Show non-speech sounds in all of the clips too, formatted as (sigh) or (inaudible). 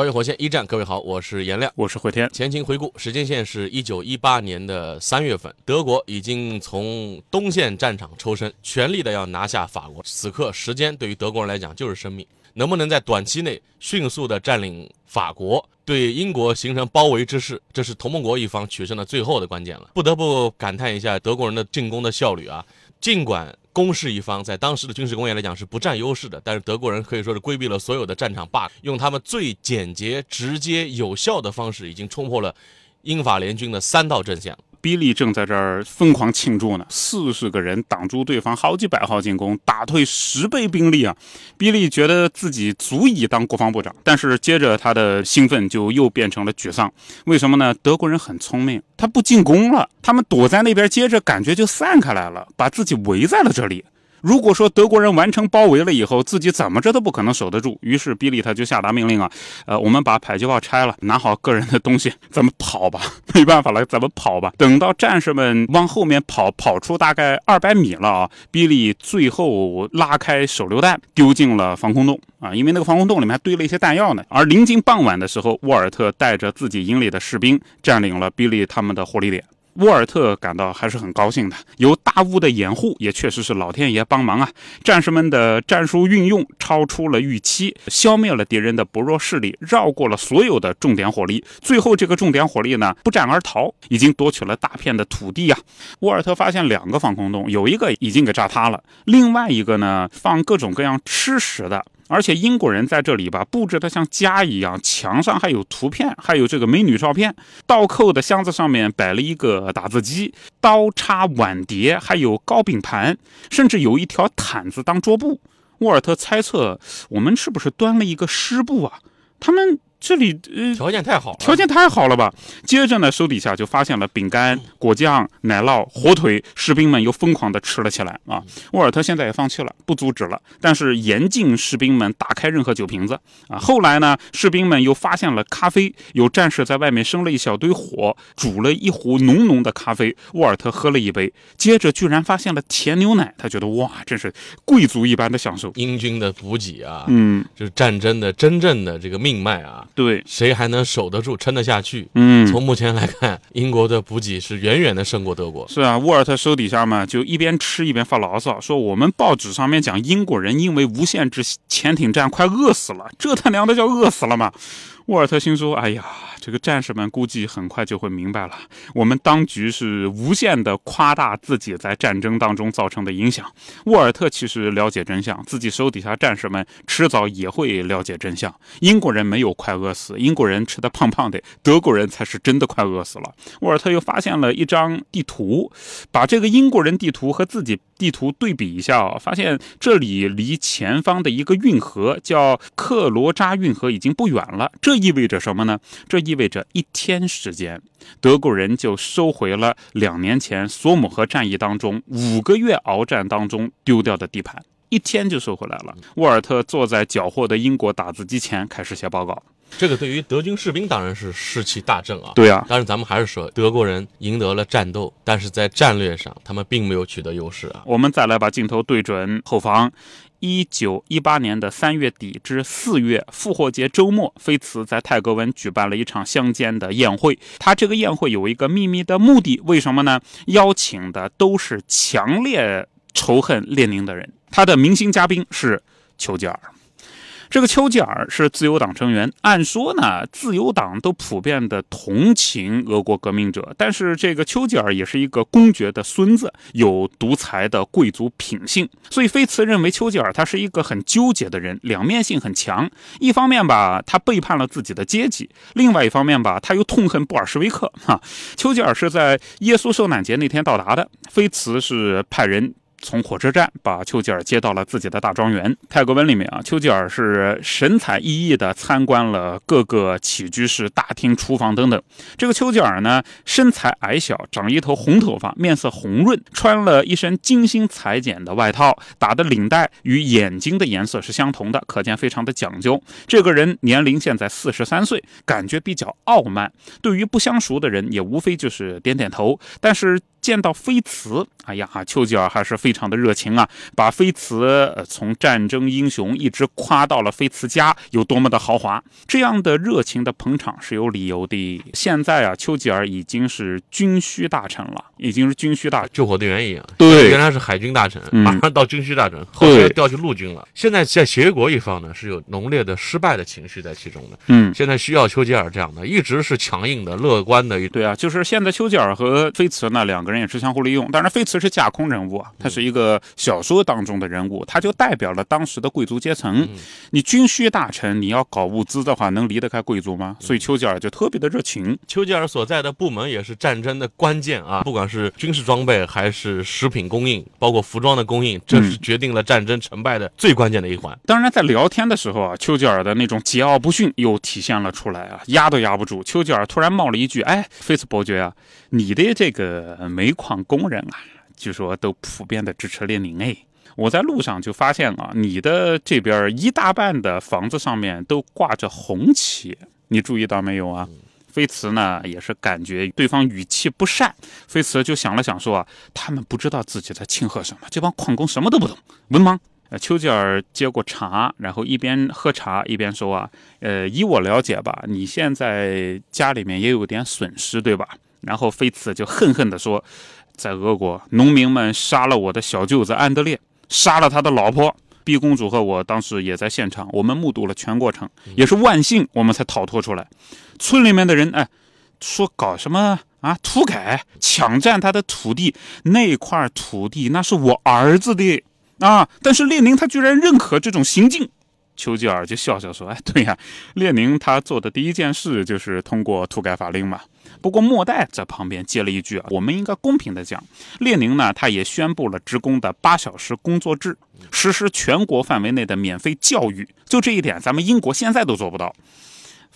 穿越火线一战，各位好，我是颜亮，我是慧天。前情回顾，时间线是一九一八年的三月份，德国已经从东线战场抽身，全力的要拿下法国。此刻，时间对于德国人来讲就是生命，能不能在短期内迅速的占领法国，对英国形成包围之势，这是同盟国一方取胜的最后的关键了。不得不感叹一下德国人的进攻的效率啊，尽管。攻势一方在当时的军事工业来讲是不占优势的，但是德国人可以说是规避了所有的战场 bug，用他们最简洁、直接、有效的方式，已经冲破了英法联军的三道阵线。比利正在这儿疯狂庆祝呢，四十个人挡住对方好几百号进攻，打退十倍兵力啊！比利觉得自己足以当国防部长，但是接着他的兴奋就又变成了沮丧。为什么呢？德国人很聪明，他不进攻了，他们躲在那边，接着感觉就散开来了，把自己围在了这里。如果说德国人完成包围了以后，自己怎么着都不可能守得住。于是比利他就下达命令啊，呃，我们把迫击炮拆了，拿好个人的东西，(laughs) 咱们跑吧。没办法了，咱们跑吧。等到战士们往后面跑，跑出大概二百米了啊，比利最后拉开手榴弹，丢进了防空洞啊，因为那个防空洞里面还堆了一些弹药呢。而临近傍晚的时候，沃尔特带着自己营里的士兵占领了比利他们的火力点。沃尔特感到还是很高兴的，有大雾的掩护，也确实是老天爷帮忙啊！战士们的战术运用超出了预期，消灭了敌人的薄弱势力，绕过了所有的重点火力，最后这个重点火力呢不战而逃，已经夺取了大片的土地啊！沃尔特发现两个防空洞，有一个已经给炸塌了，另外一个呢放各种各样吃食的。而且英国人在这里吧，布置的像家一样，墙上还有图片，还有这个美女照片。倒扣的箱子上面摆了一个打字机，刀叉碗碟，还有糕饼盘，甚至有一条毯子当桌布。沃尔特猜测，我们是不是端了一个湿布啊？他们。这里呃条件太好了，条件太好了吧？接着呢，手底下就发现了饼干、果酱、奶酪、火腿，士兵们又疯狂的吃了起来啊！沃尔特现在也放弃了，不阻止了，但是严禁士兵们打开任何酒瓶子啊！后来呢，士兵们又发现了咖啡，有战士在外面生了一小堆火，煮了一壶浓浓的咖啡，沃尔特喝了一杯，接着居然发现了甜牛奶，他觉得哇，真是贵族一般的享受。英军的补给啊，嗯，就是战争的真正的这个命脉啊。对，谁还能守得住、撑得下去？嗯，从目前来看，英国的补给是远远的胜过德国。是啊，沃尔特手底下嘛，就一边吃一边发牢骚，说我们报纸上面讲英国人因为无限制潜艇战快饿死了，这他娘的叫饿死了吗？沃尔特心说：“哎呀，这个战士们估计很快就会明白了，我们当局是无限的夸大自己在战争当中造成的影响。沃尔特其实了解真相，自己手底下战士们迟早也会了解真相。英国人没有快饿死，英国人吃的胖胖的，德国人才是真的快饿死了。沃尔特又发现了一张地图，把这个英国人地图和自己地图对比一下，发现这里离前方的一个运河叫克罗扎运河已经不远了。这意味着什么呢？这意味着一天时间，德国人就收回了两年前索姆河战役当中五个月鏖战当中丢掉的地盘，一天就收回来了。沃尔特坐在缴获的英国打字机前，开始写报告。这个对于德军士兵当然是士气大振啊。对啊，但是咱们还是说，德国人赢得了战斗，但是在战略上他们并没有取得优势啊。我们再来把镜头对准后方。一九一八年的三月底至四月，复活节周末，菲茨在泰格文举办了一场乡间的宴会。他这个宴会有一个秘密的目的，为什么呢？邀请的都是强烈仇恨列宁的人。他的明星嘉宾是丘吉尔。这个丘吉尔是自由党成员，按说呢，自由党都普遍的同情俄国革命者，但是这个丘吉尔也是一个公爵的孙子，有独裁的贵族品性，所以菲茨认为丘吉尔他是一个很纠结的人，两面性很强。一方面吧，他背叛了自己的阶级；另外一方面吧，他又痛恨布尔什维克。哈，丘吉尔是在耶稣受难节那天到达的，菲茨是派人。从火车站把丘吉尔接到了自己的大庄园。泰戈文里面啊，丘吉尔是神采奕奕地参观了各个起居室、大厅、厨房等等。这个丘吉尔呢，身材矮小，长一头红头发，面色红润，穿了一身精心裁剪的外套，打的领带与眼睛的颜色是相同的，可见非常的讲究。这个人年龄现在四十三岁，感觉比较傲慢。对于不相熟的人，也无非就是点点头，但是。见到菲茨，哎呀，丘吉尔还是非常的热情啊，把菲茨从战争英雄一直夸到了菲茨家有多么的豪华。这样的热情的捧场是有理由的。现在啊，丘吉尔已经是军需大臣了，已经是军需大救火队员一样。对，原来是海军大臣，马上到军需大臣，后来调去陆军了。现在在协约国一方呢，是有浓烈的失败的情绪在其中的。嗯，现在需要丘吉尔这样的，一直是强硬的、乐观的一。对啊，就是现在丘吉尔和菲茨那两个。人也是相互利用，当然菲茨是架空人物啊，他是一个小说当中的人物，他就代表了当时的贵族阶层。你军需大臣，你要搞物资的话，能离得开贵族吗？所以丘吉尔就特别的热情。丘吉尔所在的部门也是战争的关键啊，不管是军事装备还是食品供应，包括服装的供应，这是决定了战争成败的最关键的一环。当然，在聊天的时候啊，丘吉尔的那种桀骜不驯又体现了出来啊，压都压不住。丘吉尔突然冒了一句：“哎，菲茨伯爵啊，你的这个。”煤矿工人啊，据说都普遍的支持列宁哎。我在路上就发现啊，你的这边一大半的房子上面都挂着红旗，你注意到没有啊？菲茨呢也是感觉对方语气不善，菲茨就想了想说啊，他们不知道自己在庆贺什么，这帮矿工什么都不懂，文盲。呃，丘吉尔接过茶，然后一边喝茶一边说啊，呃，以我了解吧，你现在家里面也有点损失，对吧？然后菲茨就恨恨地说：“在俄国，农民们杀了我的小舅子安德烈，杀了他的老婆毕公主和我当时也在现场，我们目睹了全过程，也是万幸我们才逃脱出来。村里面的人哎，说搞什么啊土改，抢占他的土地，那块土地那是我儿子的啊！但是列宁他居然认可这种行径。”丘吉尔就笑笑说：“ (laughs) 哎，对呀，列宁他做的第一件事就是通过土改法令嘛。”不过莫代在旁边接了一句啊，我们应该公平的讲，列宁呢，他也宣布了职工的八小时工作制，实施全国范围内的免费教育。就这一点，咱们英国现在都做不到。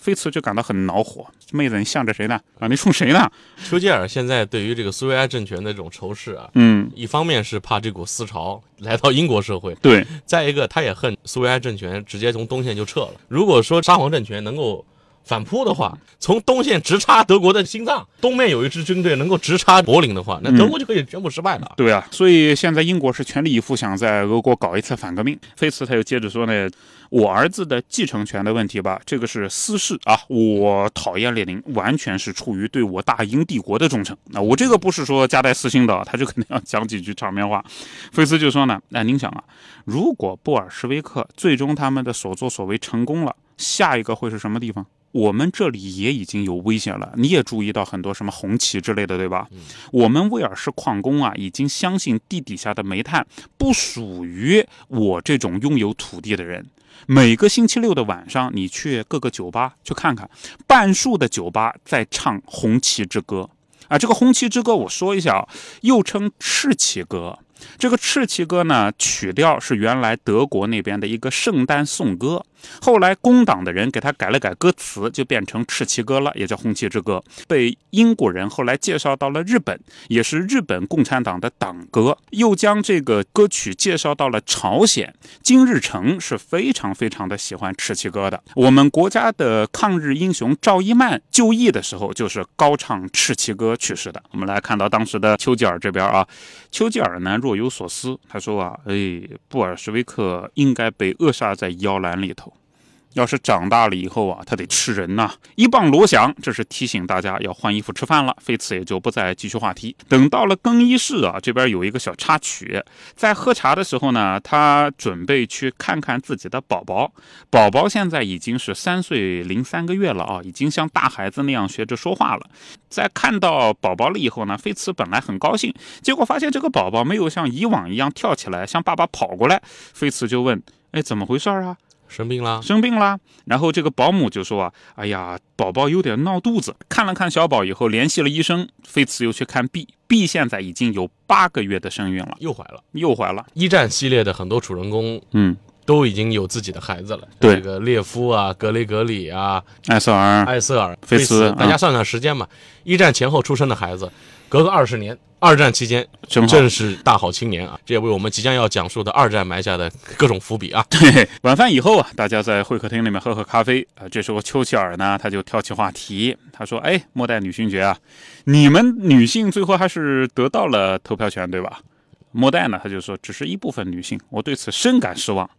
菲茨就感到很恼火，妹子你向着谁呢？啊，你冲谁呢？丘吉尔现在对于这个苏维埃政权的这种仇视啊，嗯，一方面是怕这股思潮来到英国社会，对；再一个，他也恨苏维埃政权直接从东线就撤了。如果说沙皇政权能够。反扑的话，从东线直插德国的心脏，东面有一支军队能够直插柏林的话，那德国就可以全部失败了。对啊，所以现在英国是全力以赴想在俄国搞一次反革命。菲茨他又接着说呢，我儿子的继承权的问题吧，这个是私事啊。我讨厌列宁，完全是出于对我大英帝国的忠诚。那我这个不是说夹带私心的，他就肯定要讲几句场面话。菲斯就说呢，那您想啊，如果布尔什维克最终他们的所作所为成功了，下一个会是什么地方？我们这里也已经有危险了，你也注意到很多什么红旗之类的，对吧？我们威尔士矿工啊，已经相信地底下的煤炭不属于我这种拥有土地的人。每个星期六的晚上，你去各个酒吧去看看，半数的酒吧在唱《红旗之歌》啊。这个《红旗之歌》，我说一下啊，又称《赤旗歌》。这个《赤旗歌》呢，曲调是原来德国那边的一个圣诞颂歌。后来工党的人给他改了改歌词，就变成赤旗歌了，也叫红旗之歌。被英国人后来介绍到了日本，也是日本共产党的党歌。又将这个歌曲介绍到了朝鲜，金日成是非常非常的喜欢赤旗歌的。我们国家的抗日英雄赵一曼就义的时候，就是高唱赤旗歌去世的。我们来看到当时的丘吉尔这边啊，丘吉尔呢若有所思，他说啊，哎，布尔什维克应该被扼杀在摇篮里头。要是长大了以后啊，他得吃人呐！一棒锣响，这是提醒大家要换衣服吃饭了。菲茨也就不再继续话题。等到了更衣室啊，这边有一个小插曲，在喝茶的时候呢，他准备去看看自己的宝宝。宝宝现在已经是三岁零三个月了啊，已经像大孩子那样学着说话了。在看到宝宝了以后呢，菲茨本来很高兴，结果发现这个宝宝没有像以往一样跳起来向爸爸跑过来。菲茨就问：“哎，怎么回事啊？”生病啦，生病啦。然后这个保姆就说啊，哎呀，宝宝有点闹肚子。看了看小宝以后，联系了医生，菲茨又去看 B，B 现在已经有八个月的身孕了，又怀了。又怀了。一战系列的很多主人公嗯，都已经有自己的孩子了，对这个列夫啊、格雷格里啊、艾瑟尔，艾瑟尔、菲茨大家嗯算算时间嘛，一战前后出生的孩子，隔个二十年，二战期间正是大好青年啊，这也为我们即将要讲述的二战埋下的各种伏笔啊。(laughs) 对，晚饭以后啊，大家在会客厅里面喝喝咖啡啊。这时候丘吉尔呢，他就挑起话题，他说：“哎，末代女勋爵啊，你们女性最后还是得到了投票权，对吧？”莫代呢，他就说：“只是一部分女性，我对此深感失望。”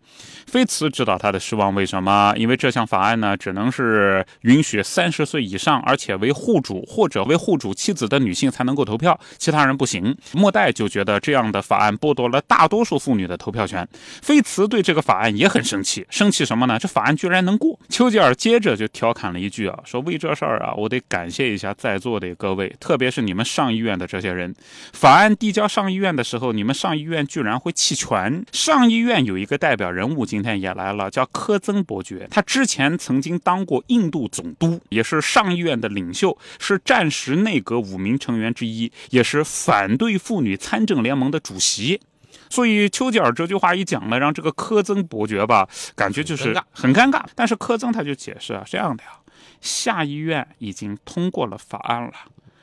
菲茨知道他的失望，为什么？因为这项法案呢，只能是允许三十岁以上，而且为户主或者为户主妻子的女性才能够投票，其他人不行。莫代就觉得这样的法案剥夺了大多数妇女的投票权。菲茨对这个法案也很生气，生气什么呢？这法案居然能过。丘吉尔接着就调侃了一句啊，说为这事儿啊，我得感谢一下在座的各位，特别是你们上议院的这些人。法案递交上议院的时候，你们上议院居然会弃权。上议院有一个代表人物，今天也来了，叫科曾伯爵。他之前曾经当过印度总督，也是上议院的领袖，是战时内阁五名成员之一，也是反对妇女参政联盟的主席。所以丘吉尔这句话一讲呢，让这个科曾伯爵吧，感觉就是很尴尬。但是科曾他就解释啊，这样的呀，下议院已经通过了法案了。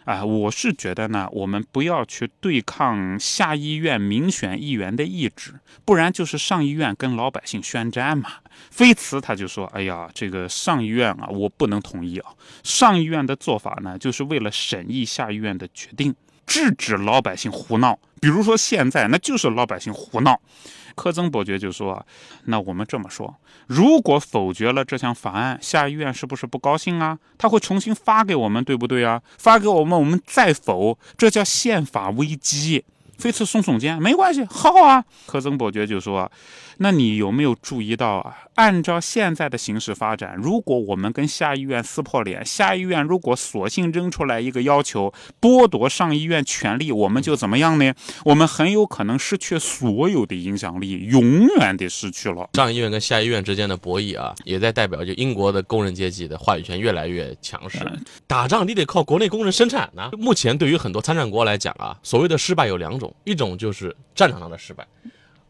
啊，我是觉得呢，我们不要去对抗下议院民选议员的意志，不然就是上议院跟老百姓宣战嘛。菲茨他就说：“哎呀，这个上议院啊，我不能同意啊。上议院的做法呢，就是为了审议下议院的决定，制止老百姓胡闹。比如说现在，那就是老百姓胡闹。”科曾伯爵就说：“那我们这么说，如果否决了这项法案，下议院是不是不高兴啊？他会重新发给我们，对不对啊？发给我们，我们再否，这叫宪法危机。”菲茨耸耸肩，没关系，好啊。科曾伯爵就说：“那你有没有注意到啊？按照现在的形势发展，如果我们跟下议院撕破脸，下议院如果索性扔出来一个要求，剥夺上议院权力，我们就怎么样呢？我们很有可能失去所有的影响力，永远的失去了。上议院跟下议院之间的博弈啊，也在代表就英国的工人阶级的话语权越来越强势。打仗你得靠国内工人生产呢、目前对于很多参战国来讲啊，所谓的失败有两种，一种就是战场上的失败。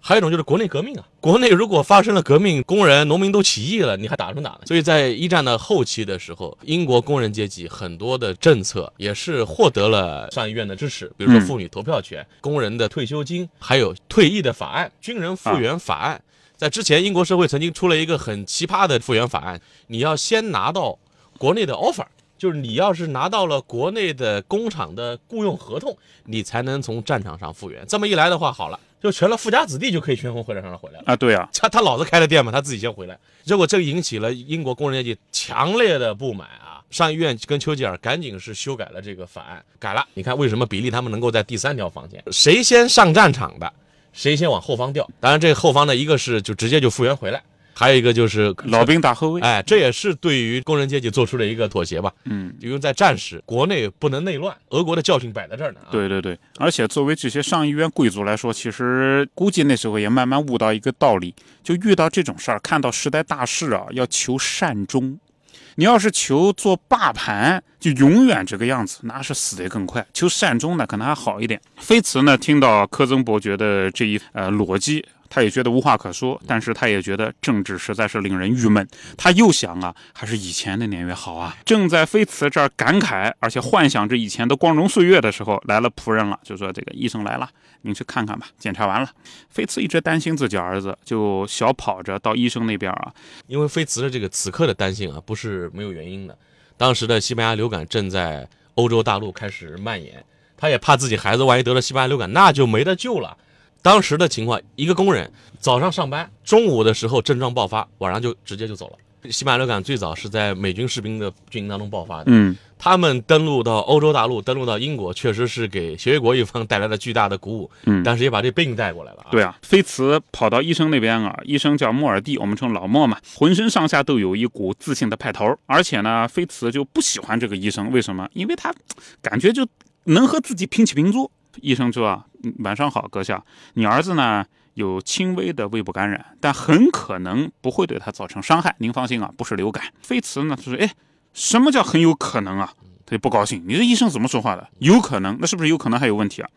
还有一种就是国内革命啊，国内如果发生了革命，工人、农民都起义了，你还打什么打呢？所以在一战的后期的时候，英国工人阶级很多的政策也是获得了上议院的支持，比如说嗯妇女投票权、工人的退休金，还有退役的法案、军人复员法案。在之前，英国社会曾经出了一个很奇葩的复员法案，你要先拿到国内的 offer，就是你要是拿到了国内的工厂的雇佣合同，你才能从战场上复员。这么一来的话，好了，就全了富家子弟就可以全从会战场回来了。啊，对啊，他他老子开的店嘛，他自己先回来。结果这个引起了英国工人阶级强烈的不满啊！上议院跟丘吉尔赶紧是修改了这个法案，改了。你看为什么比利他们能够在第三条防线，谁先上战场的，谁先往后方调。当然，这个后方呢，一个是就直接就复员回来，还有一个就是老兵打后卫。哎，这也是对于工人阶级做出了一个妥协吧。嗯，因为在战时，国内不能内乱，俄国的教训摆在这儿呢、啊。，对对对，而且作为这些上议院贵族来说，其实估计那时候也慢慢悟到一个道理，就遇到这种事儿，看到时代大势啊，要求善终。你要是求做霸盘，就永远这个样子，那是死得更快。求善终呢，可能还好一点。菲茨呢，听到科曾伯爵的这一呃逻辑，他也觉得无话可说，但是他也觉得政治实在是令人郁闷。他又想啊，还是以前的年月好啊。正在菲茨这儿感慨，而且幻想着以前的光荣岁月的时候，来了仆人了，就说这个医生来了，您去看看吧。检查完了，菲茨一直担心自己儿子，就小跑着到医生那边啊，因为菲茨的这个此刻的担心啊，不是没有原因的。当时的西班牙流感正在欧洲大陆开始蔓延，他也怕自己孩子万一得了西班牙流感，那就没得救了。当时的情况，一个工人早上上班，中午的时候症状爆发，晚上就直接就走了。西班牙流感最早是在美军士兵的军营当中爆发的，嗯，他们登陆到欧洲大陆，登陆到英国，确实是给协约国一方带来了巨大的鼓舞，嗯但是也把这病带过来了啊。对啊，菲茨跑到医生那边啊，医生叫莫尔蒂，我们称老莫嘛，浑身上下都有一股自信的派头，而且呢，菲茨就不喜欢这个医生，为什么？因为他感觉就能和自己平起平坐。医生说啊，晚上好，阁下，你儿子呢有轻微的胃部感染，但很可能不会对他造成伤害。您放心啊，不是流感。菲茨呢，他说：“哎，什么叫很有可能啊？”他就不高兴。你这医生怎么说话的？有可能？那是不是有可能还有问题啊？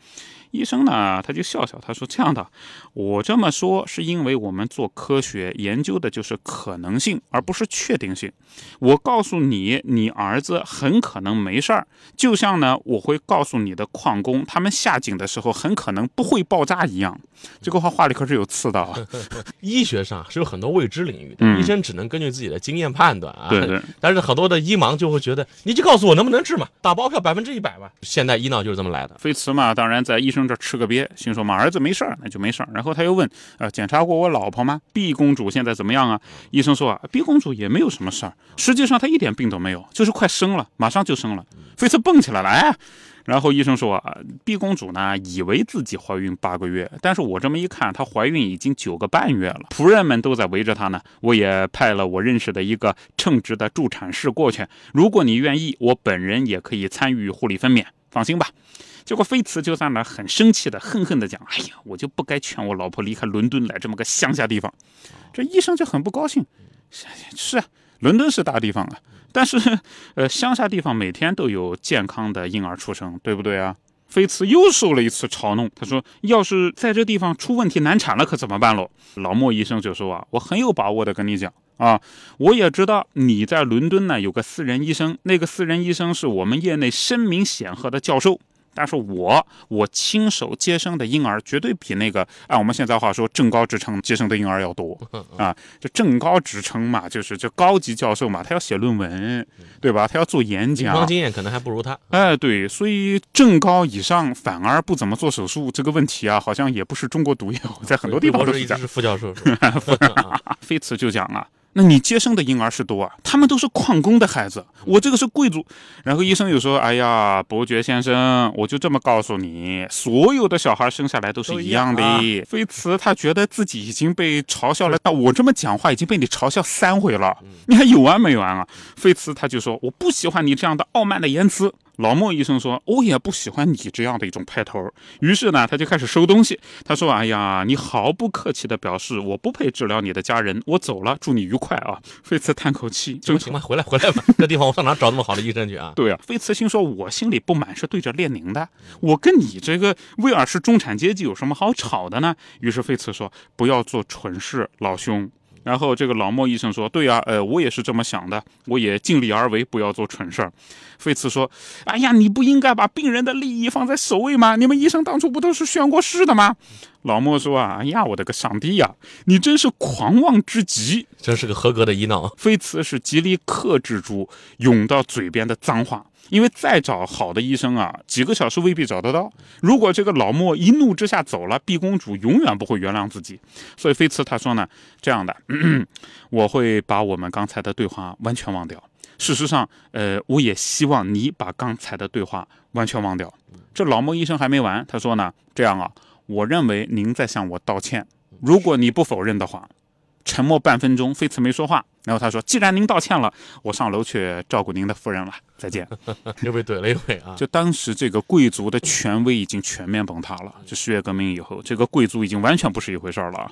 医生呢，他就笑笑，他说：“这样的，我这么说是因为我们做科学研究的就是可能性，而不是确定性。我告诉你，你儿子很可能没事儿，就像呢，我会告诉你的矿工，他们下井的时候很可能不会爆炸一样。这个话话里可是有刺的啊。(laughs) 医学上是有很多未知领域的，嗯医生只能根据自己的经验判断啊。对对，但是很多的医盲就会觉得，你就告诉我能不能治嘛，打包票百分之一百吧。现代医闹就是这么来的。菲茨嘛，当然在医生这吃个瘪，心说嘛，儿子没事儿，那就没事儿。然后他又问，呃，检查过我老婆吗？B 公主现在怎么样啊？医生说啊，B 公主也没有什么事儿，实际上她一点病都没有，就是快生了，马上就生了。菲茨蹦起来了，哎。然后医生说啊，B 公主呢以为自己怀孕八个月，但是我这么一看，她怀孕已经九个半月了，仆人们都在围着她呢。我也派了我认识的一个称职的助产士过去，如果你愿意，我本人也可以参与护理分娩，放心吧。结果菲茨就在那很生气的、恨恨的讲：“哎呀，我就不该劝我老婆离开伦敦来这么个乡下地方。”这医生就很不高兴，是啊，伦敦是大地方啊，(laughs) 但是呃，乡下地方每天都有健康的婴儿出生，对不对啊？菲茨又受了一次嘲弄，他说：“要是在这地方出问题难产了，可怎么办喽？”老莫医生就说：“啊，我很有把握的跟你讲啊，我也知道你在伦敦呢有个私人医生，那个私人医生是我们业内声名显赫的教授。”但是我我亲手接生的婴儿绝对比那个按我们现在话说正高职称接生的婴儿要多 (laughs) 啊！就正高职称嘛，就是就高级教授嘛，他要写论文，对吧？他要做演临讲床，经验可能还不如他。哎，对，所以正高以上反而不怎么做手术，这个问题啊，好像也不是中国独有，在很多地方都是这样。是副教授，是吧啊菲茨就讲啊，那你接生的婴儿是多啊，他们都是矿工的孩子，我这个是贵族。然后医生又说，哎呀，伯爵先生，我就这么告诉你，所有的小孩生下来都是一样的。菲茨他觉得自己已经被嘲笑了，那我这么讲话已经被你嘲笑三回了，你还有完没完啊？菲茨他就说，我不喜欢你这样的傲慢的言辞。老莫医生说：“我也不喜欢你这样的一种派头。”于是呢，他就开始收东西。他说：“哎呀，你毫不客气地表示我不配治疗你的家人，我走了，祝你愉快啊。”菲茨叹口气，正行吧，回来回来吧，这地方我上哪找那么好的医生去啊？对啊，菲茨心说：“我心里不满是对着列宁的，我跟你这个威尔士中产阶级有什么好吵的呢？”于是菲茨说：“不要做蠢事，老兄。”然后这个老莫医生说：“对呀、呃，我也是这么想的，我也尽力而为，不要做蠢事儿。”菲茨说：“哎呀，你不应该把病人的利益放在首位吗？你们医生当初不都是宣过誓的吗？”老莫说：“啊，哎呀，我的个上帝呀，你真是狂妄之极！”真是个合格的医闹。菲茨是极力克制住涌到嘴边的脏话，因为再找好的医生啊，几个小时未必找得到。如果这个老莫一怒之下走了，毕公主永远不会原谅自己。所以菲茨他说呢，(clears throat) 这样的，我会把我们刚才的对话完全忘掉。事实上，呃，我也希望你把刚才的对话完全忘掉。这老莫医生还没完，他说呢，这样啊，我认为您在向我道歉。如果你不否认的话，沉默半分钟，菲茨没说话。然后他说：“既然您道歉了，我上楼去照顾您的夫人了，再见。(laughs) 又被怼了一回啊！就当时这个贵族的权威已经全面崩塌了。就十月革命以后，这个贵族已经完全不是一回事儿了啊。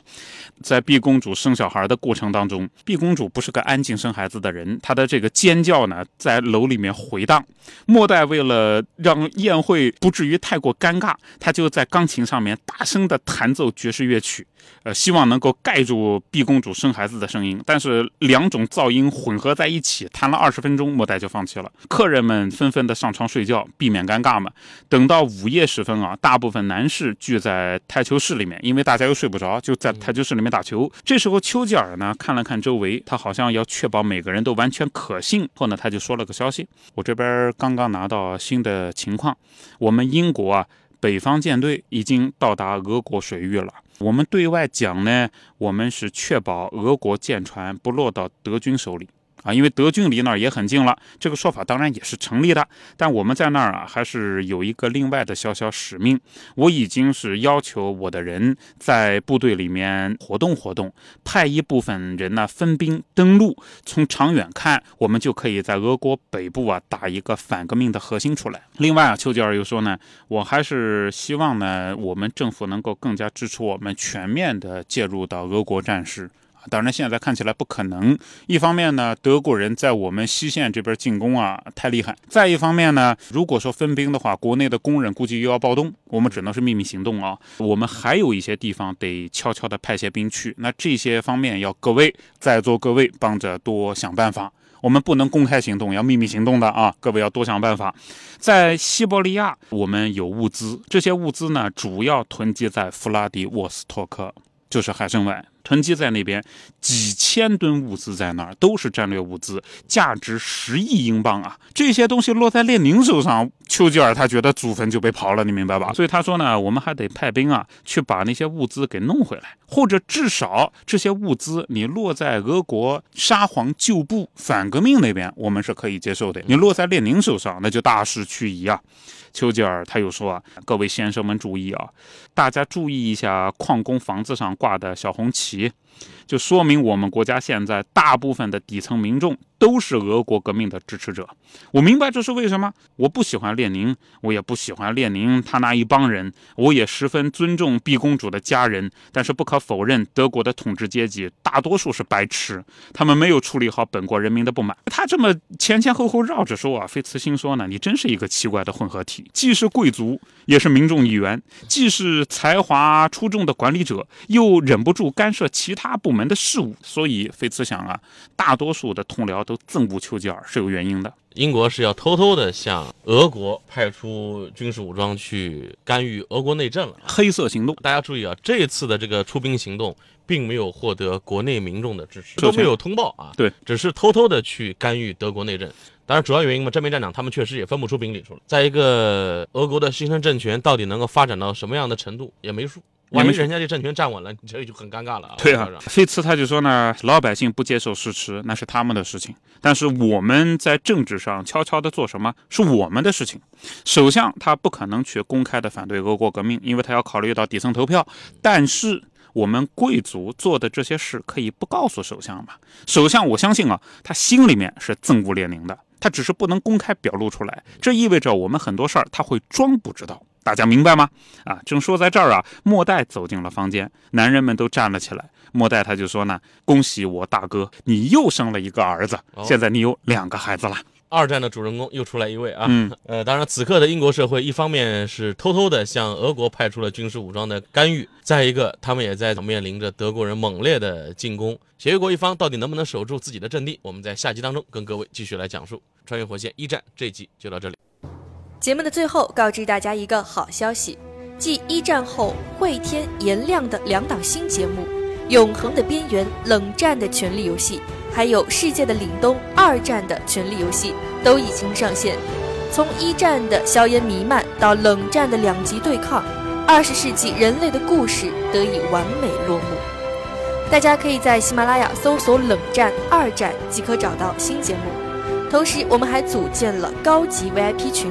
在毕公主生小孩的过程当中，毕公主不是个安静生孩子的人，她的这个尖叫呢，在楼里面回荡。末代为了让宴会不至于太过尴尬，他就在钢琴上面大声的弹奏爵士乐曲，呃，希望能够盖住毕公主生孩子的声音。但是两种噪音混合在一起，谈了二十分钟，莫代就放弃了。客人们纷纷的上床睡觉，避免尴尬嘛。等到午夜时分啊，大部分男士聚在台球室里面，因为大家又睡不着，就在台球室里面打球。这时候丘吉尔呢看了看周围，他好像要确保每个人都完全可信，后呢他就说了个消息：我这边刚刚拿到新的情况，我们英国啊。北方舰队已经到达俄国水域了。我们对外讲呢，我们是确保俄国舰船不落到德军手里。啊，因为德军离那儿也很近了。这个说法当然也是成立的，但我们在那儿啊，还是有一个另外的小小使命。我已经是要求我的人在部队里面活动活动，派一部分人呢分兵登陆。从长远看，我们就可以在俄国北部啊打一个反革命的核心出来。另外啊，丘吉尔又说呢，我还是希望呢，我们政府能够更加支持我们全面的介入到俄国战事。当然，现在看起来不可能。一方面呢，德国人在我们西线这边进攻啊太厉害；再一方面呢，如果说分兵的话，国内的工人估计又要暴动，我们只能是秘密行动啊。我们还有一些地方得悄悄地派些兵去，那这些方面要各位在座各位帮着多想办法。我们不能公开行动，要秘密行动的啊！各位要多想办法。在西伯利亚，我们有物资，这些物资呢，主要囤积在弗拉迪沃斯托克，就是海参崴。囤积在那边几千吨物资在那儿，都是战略物资，价值十亿英镑啊！这些东西落在列宁手上，丘吉尔他觉得祖坟就被刨了，你明白吧？所以他说呢，我们还得派兵啊，去把那些物资给弄回来，或者至少这些物资你落在俄国沙皇旧部反革命那边，我们是可以接受的。你落在列宁手上，那就大势去移啊！丘吉尔他又说啊，各位先生们注意啊，大家注意一下矿工房子上挂的小红旗。起就说明我们国家现在大部分的底层民众都是俄国革命的支持者。我明白这是为什么。我不喜欢列宁，我也不喜欢列宁他那一帮人。我也十分尊重毕公主的家人。但是不可否认，德国的统治阶级大多数是白痴，他们没有处理好本国人民的不满。他这么前前后后绕着说啊，费茨心说呢，你真是一个奇怪的混合体，既是贵族，也是民众议员，既是才华出众的管理者，又忍不住干涉其他。他部门的事务，所以菲茨想啊，大多数的同僚都憎恶丘吉尔是有原因的。英国是要偷偷的向俄国派出军事武装去干预俄国内政了，黑色行动。大家注意啊，这次的这个出兵行动并没有获得国内民众的支持，都没有通报啊。对，只是偷偷的去干预德国内政。当然，主要原因嘛，正面战场他们确实也分不出兵力出来。再一个，俄国的新生政权到底能够发展到什么样的程度也没数。万一人家这政权站稳了，你这就很尴尬了啊！对啊，费茨他就说呢，老百姓不接受事实那是他们的事情，但是我们在政治上悄悄的做什么是我们的事情。首相他不可能去公开的反对俄国革命，因为他要考虑到底层投票。但是我们贵族做的这些事可以不告诉首相嘛？首相我相信啊，他心里面是憎恶列宁的，他只是不能公开表露出来。这意味着我们很多事儿他会装不知道。大家明白吗？啊，正说在这儿啊，莫代走进了房间，男人们都站了起来。莫代他就说呢：“恭喜我大哥，你又生了一个儿子，现在你有两个孩子了。”二战的主人公又出来一位啊！嗯，(laughs) 呃，当然，此刻的英国社会，一方面是偷偷的向俄国派出了军事武装的干预，再一个，他们也在面临着德国人猛烈的进攻。协约国一方到底能不能守住自己的阵地？我们在下集当中跟各位继续来讲述《穿越火线一战》这集就到这里。节目的最后，告知大家一个好消息：继一战后会天颜亮的两档新节目《永恒的边缘》《冷战的权力游戏》，还有《世界的凛冬》《二战的权力游戏》都已经上线。从一战的硝烟弥漫到冷战的两极对抗，二十世纪人类的故事得以完美落幕。大家可以在喜马拉雅搜索“冷战二战”即可找到新节目。同时，我们还组建了高级 VIP 群。